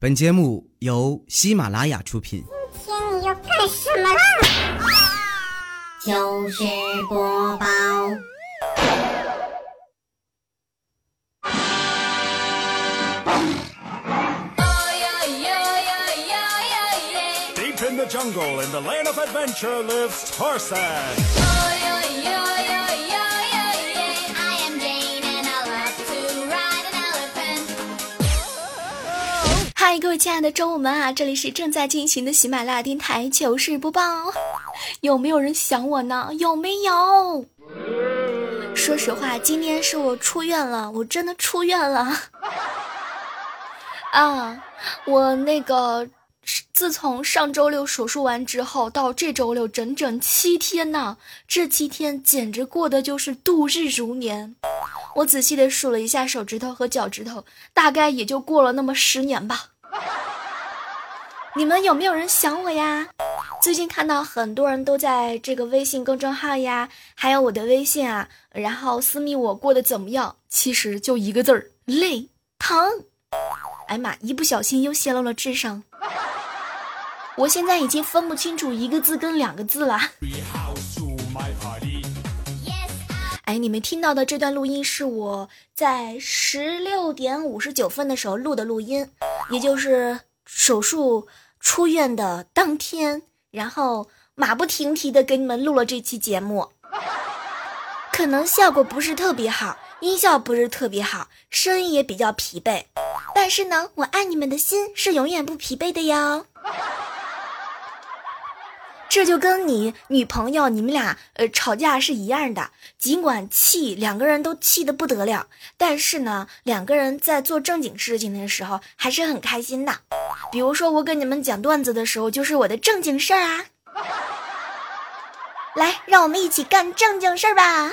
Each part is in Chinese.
本节目由喜马拉雅出品。今天你要干什么啦？糗事播报。Deep in the jungle, in the land of adventure, lives Tarzan. 各位亲爱的周五们啊，这里是正在进行的喜马拉雅电台糗事播报。有没有人想我呢？有没有？说实话，今天是我出院了，我真的出院了。啊，我那个自从上周六手术完之后，到这周六整整七天呐，这七天简直过得就是度日如年。我仔细的数了一下手指头和脚趾头，大概也就过了那么十年吧。你们有没有人想我呀？最近看到很多人都在这个微信公众号呀，还有我的微信啊，然后私密我过得怎么样？其实就一个字儿，累疼。哎妈，一不小心又泄露了智商。我现在已经分不清楚一个字跟两个字了。哎，你们听到的这段录音是我在十六点五十九分的时候录的录音，也就是手术出院的当天，然后马不停蹄的给你们录了这期节目，可能效果不是特别好，音效不是特别好，声音也比较疲惫，但是呢，我爱你们的心是永远不疲惫的哟。这就跟你女朋友你们俩呃吵架是一样的，尽管气，两个人都气得不得了，但是呢，两个人在做正经事情的时候还是很开心的。比如说我跟你们讲段子的时候，就是我的正经事儿啊。来，让我们一起干正经事儿吧。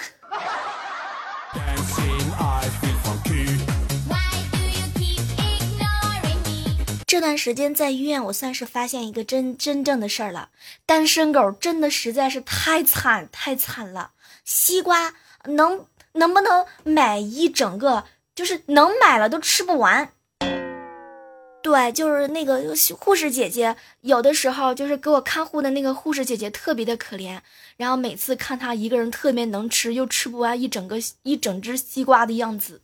这段时间在医院，我算是发现一个真真正的事儿了。单身狗真的实在是太惨太惨了。西瓜能能不能买一整个？就是能买了都吃不完。对，就是那个护士姐姐，有的时候就是给我看护的那个护士姐姐特别的可怜，然后每次看她一个人特别能吃，又吃不完一整个一整只西瓜的样子。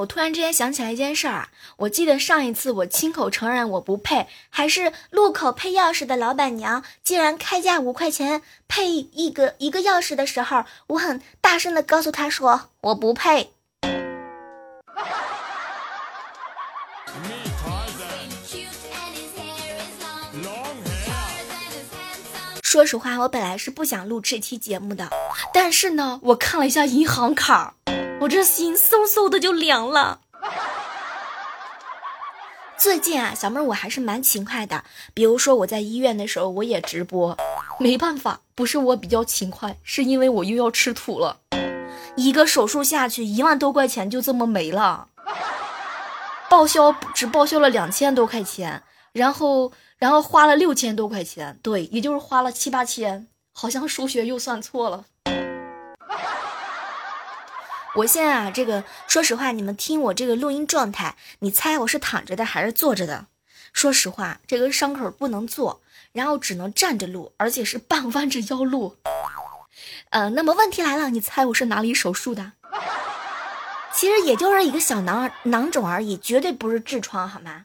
我突然之间想起来一件事儿啊！我记得上一次我亲口承认我不配，还是路口配钥匙的老板娘竟然开价五块钱配一个一个钥匙的时候，我很大声的告诉她说我不配。说实话，我本来是不想录这期节目的，但是呢，我看了一下银行卡，我这心嗖嗖的就凉了。最近啊，小妹儿我还是蛮勤快的。比如说我在医院的时候，我也直播。没办法，不是我比较勤快，是因为我又要吃土了。一个手术下去，一万多块钱就这么没了。报销只报销了两千多块钱，然后然后花了六千多块钱，对，也就是花了七八千，好像数学又算错了。我现在啊，这个说实话，你们听我这个录音状态，你猜我是躺着的还是坐着的？说实话，这个伤口不能坐，然后只能站着录，而且是半弯着腰录。呃，那么问题来了，你猜我是哪里手术的？其实也就是一个小囊囊肿而已，绝对不是痔疮，好吗？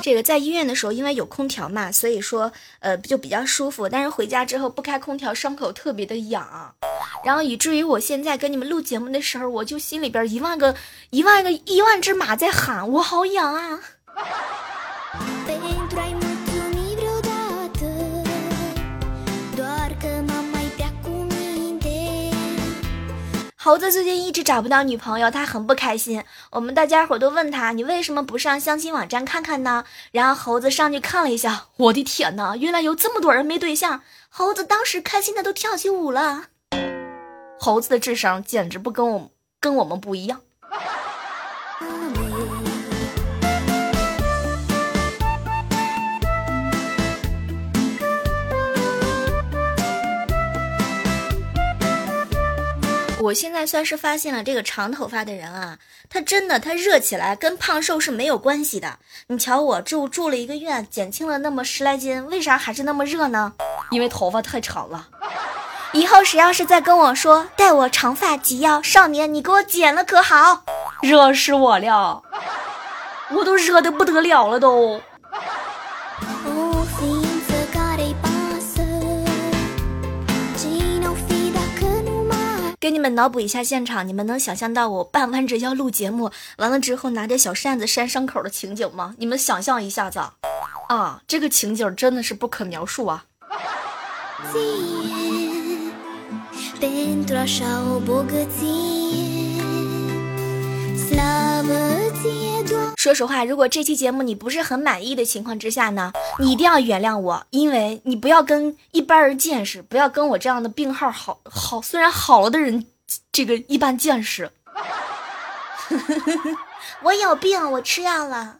这个在医院的时候，因为有空调嘛，所以说呃就比较舒服。但是回家之后不开空调，伤口特别的痒，然后以至于我现在跟你们录节目的时候，我就心里边一万个一万个一万只马在喊，我好痒啊！猴子最近一直找不到女朋友，他很不开心。我们大家伙都问他，你为什么不上相亲网站看看呢？然后猴子上去看了一下，我的天呐，原来有这么多人没对象。猴子当时开心的都跳起舞了。猴子的智商简直不跟我跟我们不一样。我现在算是发现了这个长头发的人啊，他真的他热起来跟胖瘦是没有关系的。你瞧我住住了一个月，减轻了那么十来斤，为啥还是那么热呢？因为头发太长了。以后谁要是再跟我说待我长发及腰，少年你给我剪了可好？热死我了，我都热的不得了了都。给你们脑补一下现场，你们能想象到我半弯着腰录节目，完了之后拿着小扇子扇伤口的情景吗？你们想象一下子啊，这个情景真的是不可描述啊！说实话，如果这期节目你不是很满意的情况之下呢，你一定要原谅我，因为你不要跟一般人见识，不要跟我这样的病号好好虽然好了的人这个一般见识。我有病，我吃药了。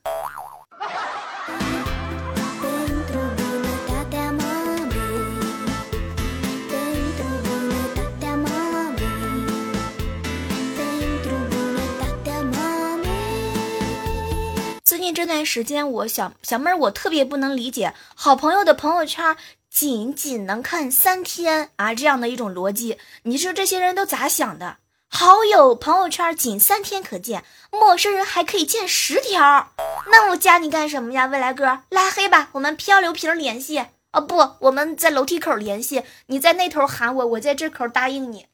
这段时间，我小小妹儿，我特别不能理解好朋友的朋友圈仅仅能看三天啊这样的一种逻辑。你说这些人都咋想的？好友朋友圈仅三天可见，陌生人还可以见十条。那我加你干什么呀？未来哥，拉黑吧，我们漂流瓶联系。哦不，我们在楼梯口联系，你在那头喊我，我在这口答应你。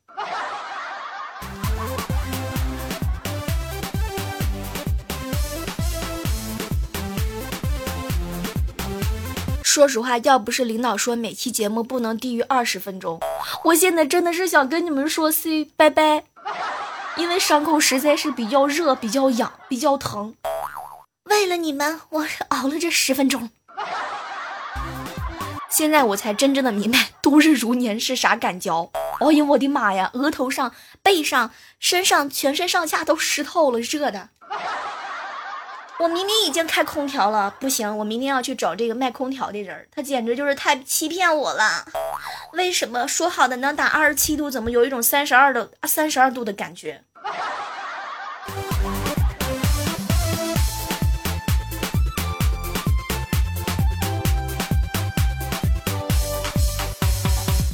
说实话，要不是领导说每期节目不能低于二十分钟，我现在真的是想跟你们说 say 拜拜，因为伤口实在是比较热、比较痒、比较疼。为了你们，我熬了这十分钟。现在我才真正的明白度日如年是啥感觉。哎呀，我的妈呀！额头上、背上、身上，全身上下都湿透了，热的。我明明已经开空调了，不行，我明天要去找这个卖空调的人，他简直就是太欺骗我了。为什么说好的能打二十七度，怎么有一种三十二的三十二度的感觉？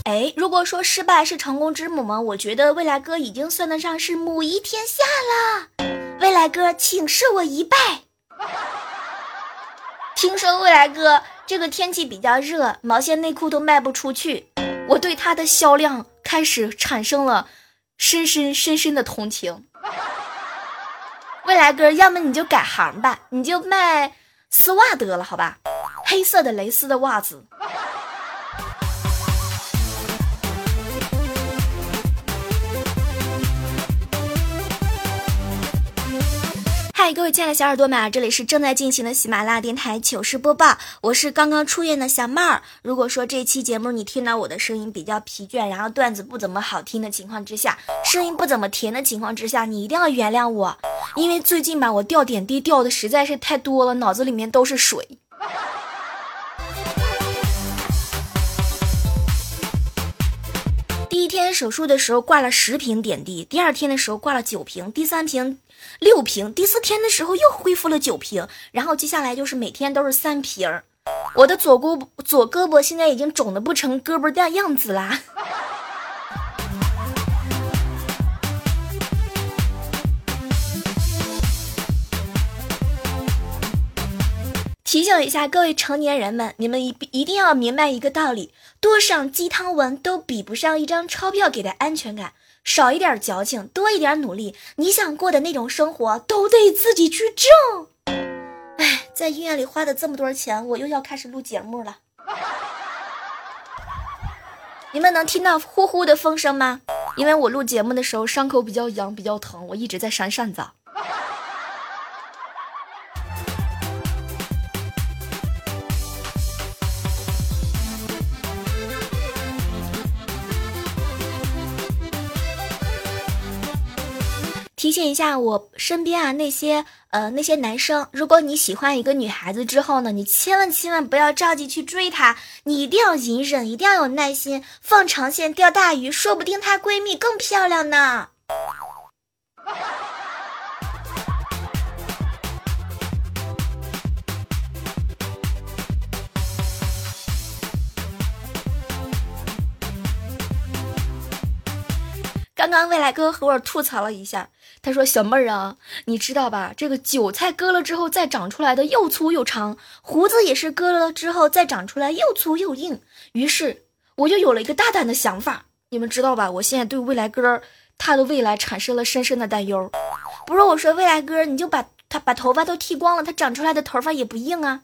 哎，如果说失败是成功之母吗，我觉得未来哥已经算得上是母仪天下了。未来哥，请受我一拜。听说未来哥这个天气比较热，毛线内裤都卖不出去，我对他的销量开始产生了深深深深的同情。未来哥，要么你就改行吧，你就卖丝袜得了，好吧？黑色的蕾丝的袜子。各位亲爱的小耳朵们啊，这里是正在进行的喜马拉雅电台糗事播报，我是刚刚出院的小妹儿。如果说这期节目你听到我的声音比较疲倦，然后段子不怎么好听的情况之下，声音不怎么甜的情况之下，你一定要原谅我，因为最近吧，我掉点滴掉的实在是太多了，脑子里面都是水。第一天手术的时候挂了十瓶点滴，第二天的时候挂了九瓶，第三瓶六瓶，第四天的时候又恢复了九瓶，然后接下来就是每天都是三瓶。我的左胳膊左胳膊现在已经肿的不成胳膊的样子啦。提醒一下各位成年人们，你们一一定要明白一个道理：多少鸡汤文都比不上一张钞票给的安全感。少一点矫情，多一点努力，你想过的那种生活都得自己去挣。哎，在医院里花的这么多钱，我又要开始录节目了。你们能听到呼呼的风声吗？因为我录节目的时候伤口比较痒，比较疼，我一直在扇扇子。问一下我身边啊那些呃那些男生，如果你喜欢一个女孩子之后呢，你千万千万不要着急去追她，你一定要隐忍，一定要有耐心，放长线钓大鱼，说不定她闺蜜更漂亮呢。刚刚未来哥和我吐槽了一下，他说：“小妹儿啊，你知道吧？这个韭菜割了之后再长出来的又粗又长，胡子也是割了之后再长出来又粗又硬。”于是我就有了一个大胆的想法，你们知道吧？我现在对未来哥他的未来产生了深深的担忧。不是我说，未来哥，你就把他把头发都剃光了，他长出来的头发也不硬啊。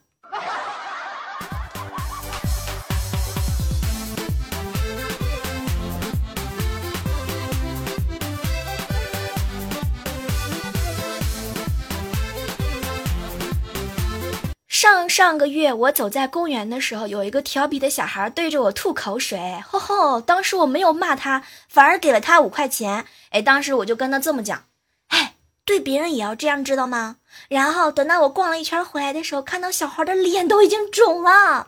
上个月，我走在公园的时候，有一个调皮的小孩对着我吐口水，吼吼！当时我没有骂他，反而给了他五块钱。哎，当时我就跟他这么讲：“哎，对别人也要这样，知道吗？”然后等到我逛了一圈回来的时候，看到小孩的脸都已经肿了。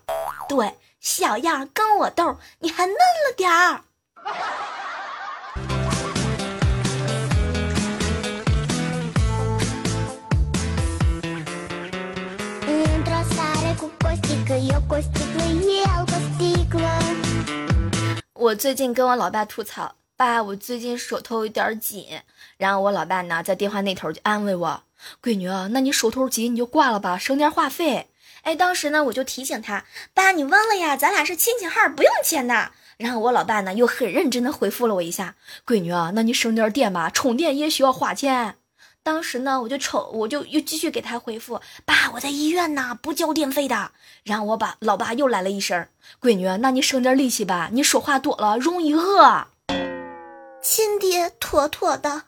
对，小样跟我斗，你还嫩了点儿。我最近跟我老爸吐槽，爸，我最近手头有点紧。然后我老爸呢，在电话那头就安慰我，闺女啊，那你手头紧你就挂了吧，省点话费。哎，当时呢，我就提醒他，爸，你忘了呀，咱俩是亲戚号，不用钱的。然后我老爸呢，又很认真的回复了我一下，闺女啊，那你省点电吧，充电也需要花钱。当时呢，我就瞅，我就又继续给他回复，爸，我在医院呢，不交电费的。然后我把老爸又来了一声，闺女，那你省点力气吧，你说话多了容易饿。亲爹妥妥的。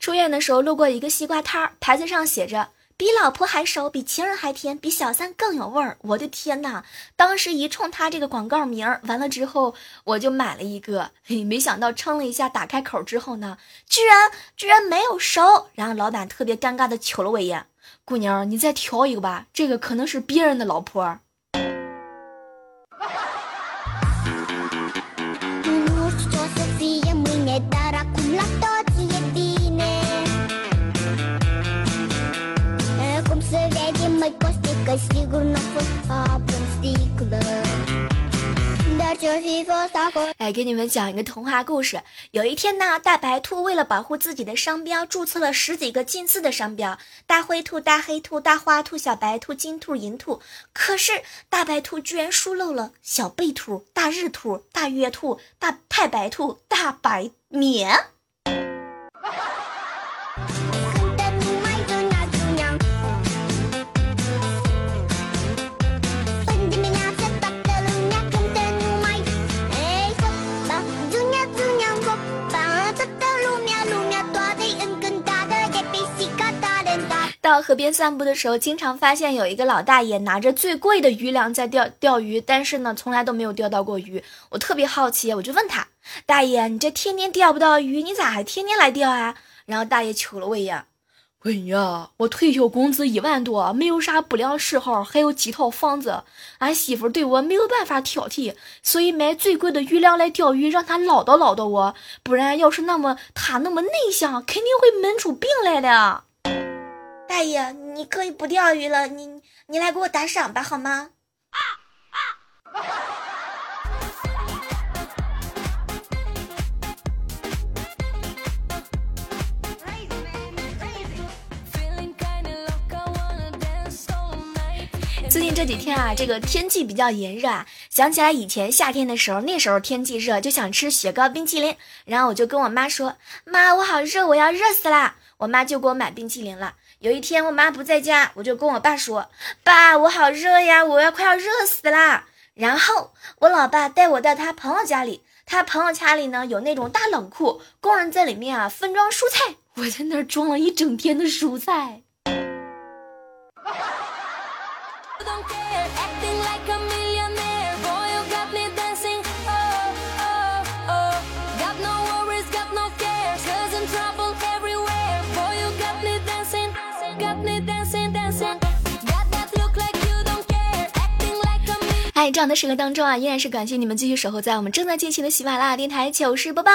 出院的时候路过一个西瓜摊儿，牌子上写着“比老婆还熟，比情人还甜，比小三更有味儿”。我的天呐！当时一冲他这个广告名儿，完了之后我就买了一个，嘿，没想到称了一下，打开口之后呢，居然居然没有熟。然后老板特别尴尬的瞅了我一眼，姑娘，你再挑一个吧，这个可能是别人的老婆。Costică Sigur n-a fost apă în sticlă Dar 来给你们讲一个童话故事。有一天呢，大白兔为了保护自己的商标，注册了十几个近似的商标：大灰兔、大黑兔、大花兔、小白兔、金兔、银兔。可是大白兔居然疏漏了小贝兔、大日兔、大月兔、大太白兔、大白绵。到河边散步的时候，经常发现有一个老大爷拿着最贵的鱼粮在钓钓鱼，但是呢，从来都没有钓到过鱼。我特别好奇，我就问他：“大爷，你这天天钓不到鱼，你咋还天天来钓啊？”然后大爷瞅了我一眼，闺女啊，我退休工资一万多，没有啥不良嗜好，还有几套房子，俺媳妇对我没有办法挑剔，所以买最贵的鱼粮来钓鱼，让她唠叨唠叨我，不然要是那么她那么内向，肯定会闷出病来的。大爷，你可以不钓鱼了，你你来给我打赏吧，好吗？最近这几天啊，这个天气比较炎热啊，想起来以前夏天的时候，那时候天气热，就想吃雪糕、冰淇淋，然后我就跟我妈说：“妈，我好热，我要热死啦！”我妈就给我买冰淇淋了。有一天我妈不在家，我就跟我爸说：“爸，我好热呀，我要快要热死啦！”然后我老爸带我到他朋友家里，他朋友家里呢有那种大冷库，工人在里面啊分装蔬菜，我在那儿装了一整天的蔬菜。在，这样的时刻当中啊，依然是感谢你们继续守候在我们正在进行的喜马拉雅电台糗事播报。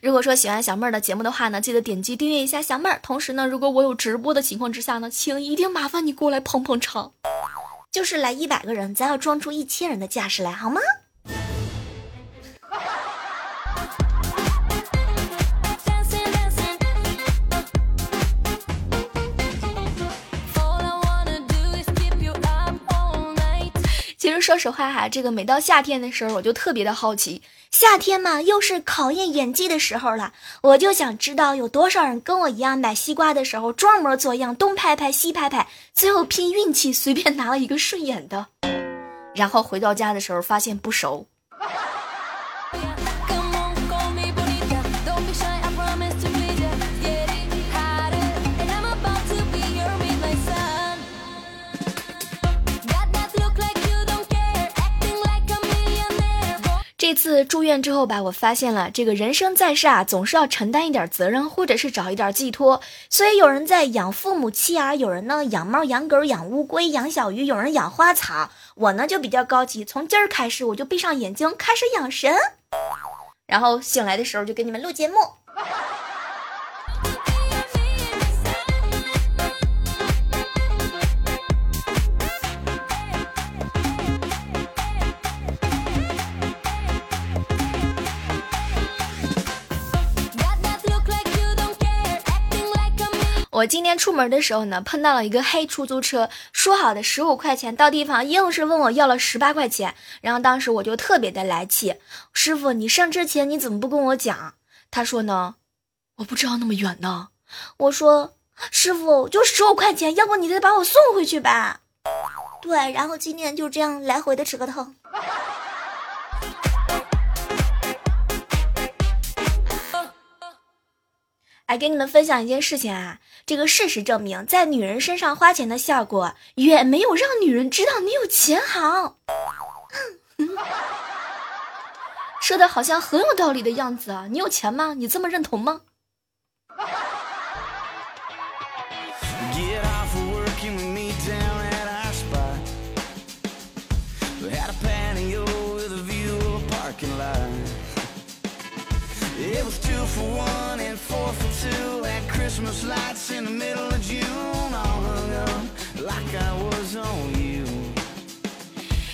如果说喜欢小妹儿的节目的话呢，记得点击订阅一下小妹儿。同时呢，如果我有直播的情况之下呢，请一定麻烦你过来捧捧场。就是来一百个人，咱要装出一千人的架势来，好吗？说实话哈，这个每到夏天的时候，我就特别的好奇，夏天嘛，又是考验演技的时候了，我就想知道有多少人跟我一样买西瓜的时候装模作样，东拍拍西拍拍，最后拼运气随便拿了一个顺眼的，然后回到家的时候发现不熟。次住院之后吧，我发现了这个人生在世啊，总是要承担一点责任，或者是找一点寄托。所以有人在养父母妻儿，有人呢养猫、养狗、养乌龟、养小鱼，有人养花草。我呢就比较高级，从今儿开始我就闭上眼睛开始养神，然后醒来的时候就给你们录节目。我今天出门的时候呢，碰到了一个黑出租车，说好的十五块钱到地方，硬是问我要了十八块钱。然后当时我就特别的来气，师傅，你上车前你怎么不跟我讲？他说呢，我不知道那么远呢。我说师傅就十五块钱，要不你再把我送回去吧。对，然后今天就这样来回的折腾。来，给你们分享一件事情啊，这个事实证明，在女人身上花钱的效果远没有让女人知道你有钱好。说的好像很有道理的样子啊！你有钱吗？你这么认同吗？It was two for one and four for two. Had Christmas lights in the middle of June, all hung up like I was on you.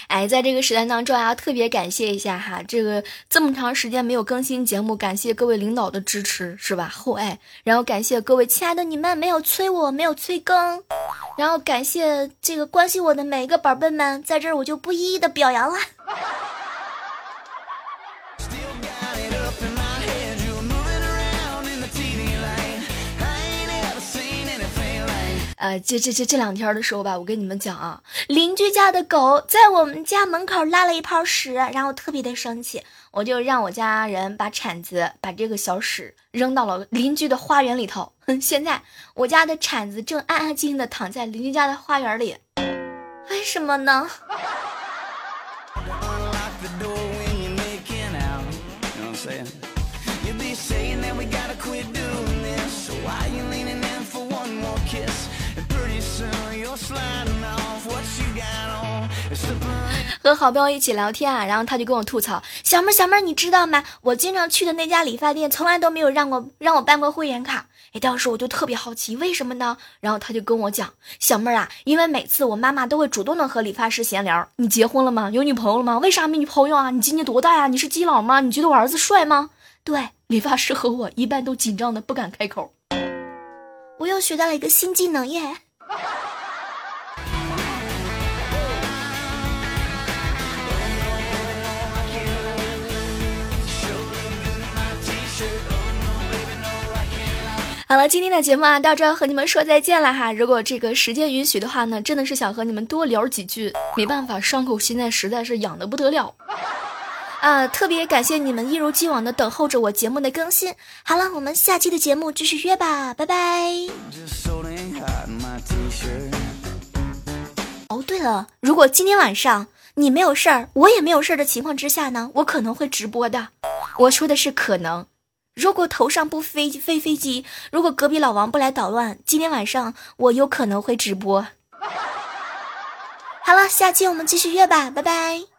哎，在这个时代当中啊，特别感谢一下哈，这个这么长时间没有更新节目，感谢各位领导的支持，是吧？厚 爱，然后感谢各位亲爱的你们没有催我，没有催更，然后感谢这个关心我的每一个宝贝们，在这儿我就不一一的表扬了。呃，这这这这两天的时候吧，我跟你们讲啊，邻居家的狗在我们家门口拉了一泡屎，然后特别的生气，我就让我家人把铲子把这个小屎扔到了 邻居的花园里头。哼，现在我家的铲子正安安静静的躺在邻居家的花园里，为什么呢？和好朋友一起聊天啊，然后他就跟我吐槽：“小妹儿，小妹儿，你知道吗？我经常去的那家理发店，从来都没有让我让我办过会员卡。”哎，当时我就特别好奇，为什么呢？然后他就跟我讲：“小妹儿啊，因为每次我妈妈都会主动的和理发师闲聊。你结婚了吗？有女朋友了吗？为啥没女朋友啊？你今年多大呀？你是基佬吗？你觉得我儿子帅吗？”对，理发师和我一般都紧张的不敢开口。我又学到了一个新技能耶！好了，今天的节目啊，到这儿和你们说再见了哈。如果这个时间允许的话呢，真的是想和你们多聊几句，没办法，伤口现在实在是痒的不得了。啊，特别感谢你们一如既往的等候着我节目的更新。好了，我们下期的节目继续约吧，拜拜。哦，对了，如果今天晚上你没有事儿，我也没有事儿的情况之下呢，我可能会直播的。我说的是可能。如果头上不飞飞飞机，如果隔壁老王不来捣乱，今天晚上我有可能会直播。好了，下期我们继续约吧，拜拜。